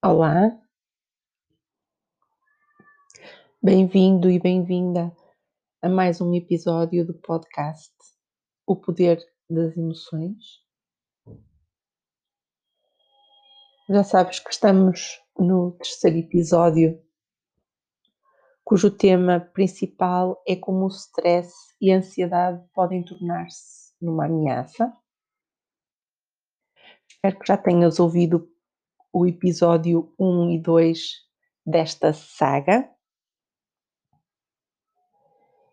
Olá, bem-vindo e bem-vinda a mais um episódio do podcast O Poder das Emoções. Já sabes que estamos no terceiro episódio, cujo tema principal é como o stress e a ansiedade podem tornar-se numa ameaça. Espero que já tenhas ouvido o episódio 1 e 2 desta saga.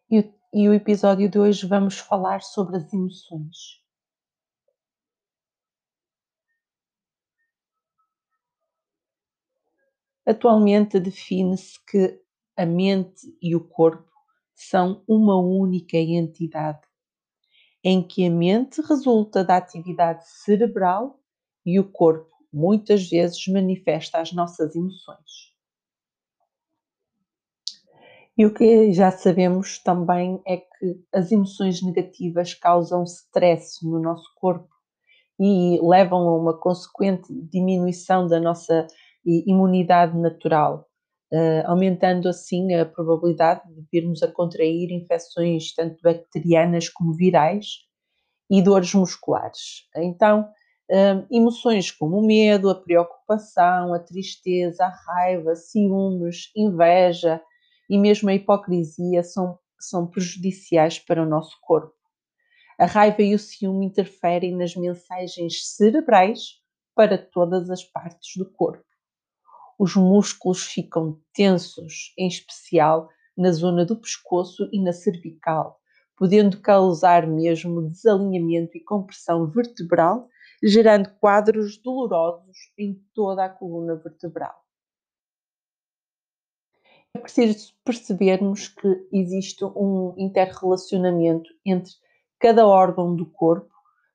E o, e o episódio de hoje vamos falar sobre as emoções. Atualmente define-se que a mente e o corpo são uma única entidade, em que a mente resulta da atividade cerebral e o corpo muitas vezes manifesta as nossas emoções. E o que já sabemos também é que as emoções negativas causam stress no nosso corpo e levam a uma consequente diminuição da nossa imunidade natural, eh, aumentando assim a probabilidade de virmos a contrair infecções tanto bacterianas como virais e dores musculares. Então, eh, emoções como o medo, a preocupação, a tristeza, a raiva, ciúmes, inveja e mesmo a hipocrisia são, são prejudiciais para o nosso corpo. A raiva e o ciúme interferem nas mensagens cerebrais para todas as partes do corpo os músculos ficam tensos, em especial na zona do pescoço e na cervical, podendo causar mesmo desalinhamento e compressão vertebral, gerando quadros dolorosos em toda a coluna vertebral. É preciso percebermos que existe um interrelacionamento entre cada órgão do corpo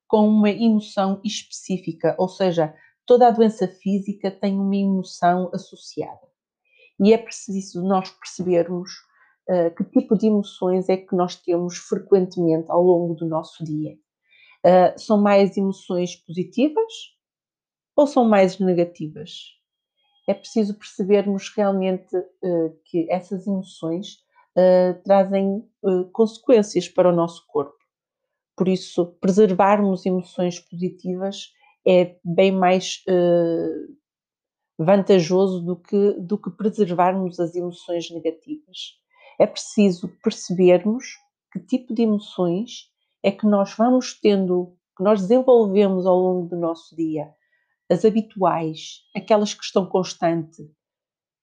com uma emoção específica, ou seja, toda a doença física tem uma emoção associada. E é preciso nós percebermos uh, que tipo de emoções é que nós temos frequentemente ao longo do nosso dia. Uh, são mais emoções positivas ou são mais negativas? É preciso percebermos realmente uh, que essas emoções trazem consequências para o nosso corpo. Por isso, preservarmos emoções positivas é bem mais uh, vantajoso do que, do que preservarmos as emoções negativas. É preciso percebermos que tipo de emoções é que nós vamos tendo, que nós desenvolvemos ao longo do nosso dia. As habituais, aquelas que estão constantes.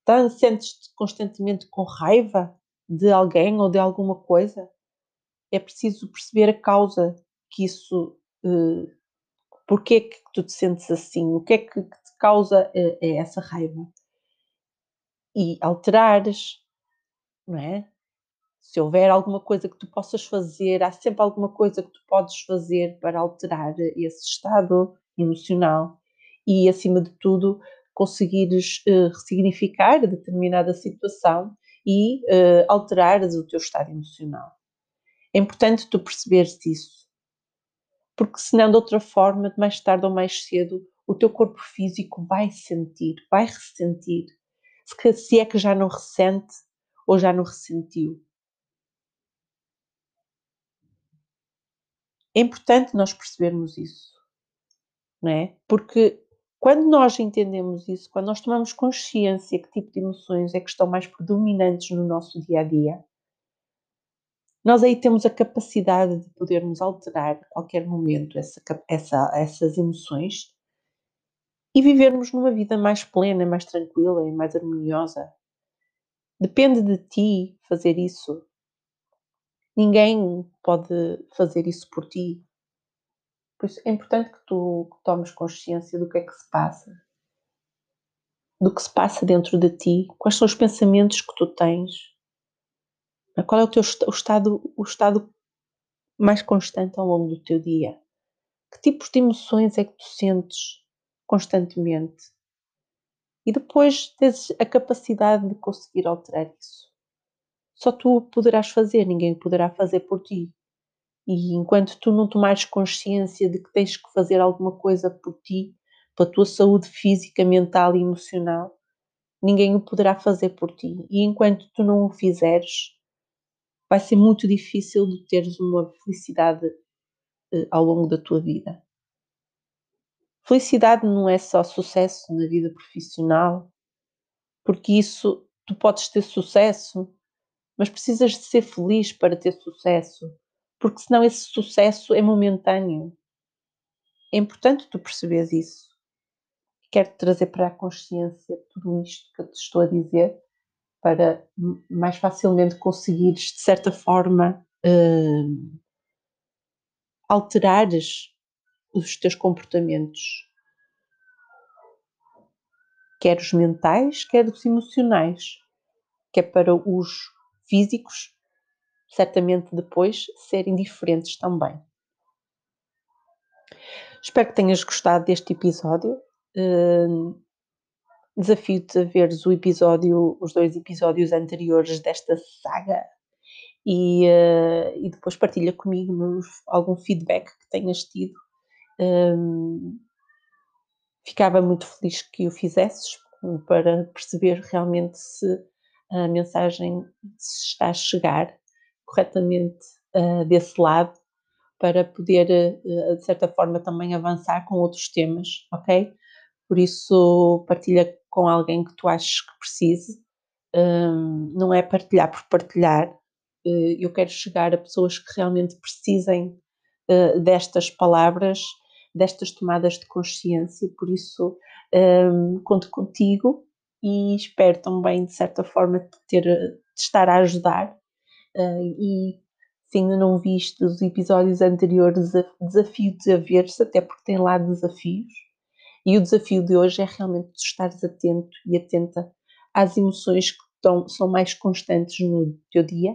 Tá, Sentes-te constantemente com raiva de alguém ou de alguma coisa? É preciso perceber a causa que isso Porquê é que tu te sentes assim? O que é que te causa uh, essa raiva? E alterares, não é? Se houver alguma coisa que tu possas fazer, há sempre alguma coisa que tu podes fazer para alterar esse estado emocional e, acima de tudo, conseguires uh, ressignificar determinada situação e uh, o teu estado emocional. É importante tu perceberes isso porque senão de outra forma, mais tarde ou mais cedo, o teu corpo físico vai sentir, vai ressentir, se é que já não ressente ou já não ressentiu. É importante nós percebermos isso, não é? Porque quando nós entendemos isso, quando nós tomamos consciência que tipo de emoções é que estão mais predominantes no nosso dia a dia, nós aí temos a capacidade de podermos alterar a qualquer momento essa, essa, essas emoções e vivermos numa vida mais plena, mais tranquila e mais harmoniosa. Depende de ti fazer isso. Ninguém pode fazer isso por ti. Por isso é importante que tu tomes consciência do que é que se passa, do que se passa dentro de ti, quais são os pensamentos que tu tens, qual é o teu o estado, o estado mais constante ao longo do teu dia? Que tipos de emoções é que tu sentes constantemente? E depois tens a capacidade de conseguir alterar isso. Só tu poderás fazer, ninguém poderá fazer por ti. E enquanto tu não tomares consciência de que tens que fazer alguma coisa por ti, pela tua saúde física, mental e emocional, ninguém o poderá fazer por ti. E enquanto tu não o fizeres, vai ser muito difícil de teres uma felicidade uh, ao longo da tua vida. Felicidade não é só sucesso na vida profissional, porque isso tu podes ter sucesso, mas precisas de ser feliz para ter sucesso, porque senão esse sucesso é momentâneo. É importante tu perceberes isso. Quero trazer para a consciência tudo isto que eu te estou a dizer para mais facilmente conseguires, de certa forma, uh, alterares os teus comportamentos, quer os mentais, quer os emocionais, que é para os físicos, certamente depois serem diferentes também. Espero que tenhas gostado deste episódio. Uh, Desafio-te a veres o episódio, os dois episódios anteriores desta saga e, uh, e depois partilha comigo algum feedback que tenhas tido. Um, ficava muito feliz que o fizesses para perceber realmente se a mensagem está a chegar corretamente uh, desse lado para poder, uh, de certa forma, também avançar com outros temas, ok? Por isso, partilha com alguém que tu achas que precise. Um, não é partilhar por partilhar. Uh, eu quero chegar a pessoas que realmente precisem destas palavras, destas tomadas de consciência. Por isso, um, conto contigo e espero também, de certa forma, ter, te estar a ajudar. Uh, e se ainda não viste os episódios anteriores, desafio-te a ver-se, até porque tem lá desafios e o desafio de hoje é realmente tu estares atento e atenta às emoções que estão, são mais constantes no teu dia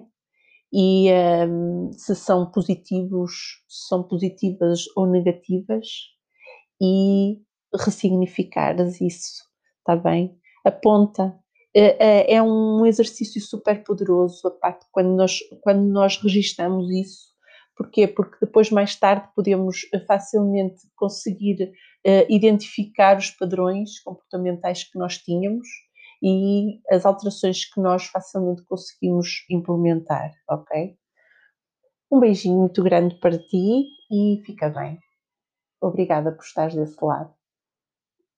e um, se são positivos, se são positivas ou negativas e ressignificares isso, está bem? Aponta. É, é, é um exercício super poderoso parte quando nós, quando nós registamos isso. Porquê? Porque depois, mais tarde, podemos facilmente conseguir uh, identificar os padrões comportamentais que nós tínhamos e as alterações que nós facilmente conseguimos implementar, ok? Um beijinho muito grande para ti e fica bem. Obrigada por estares desse lado.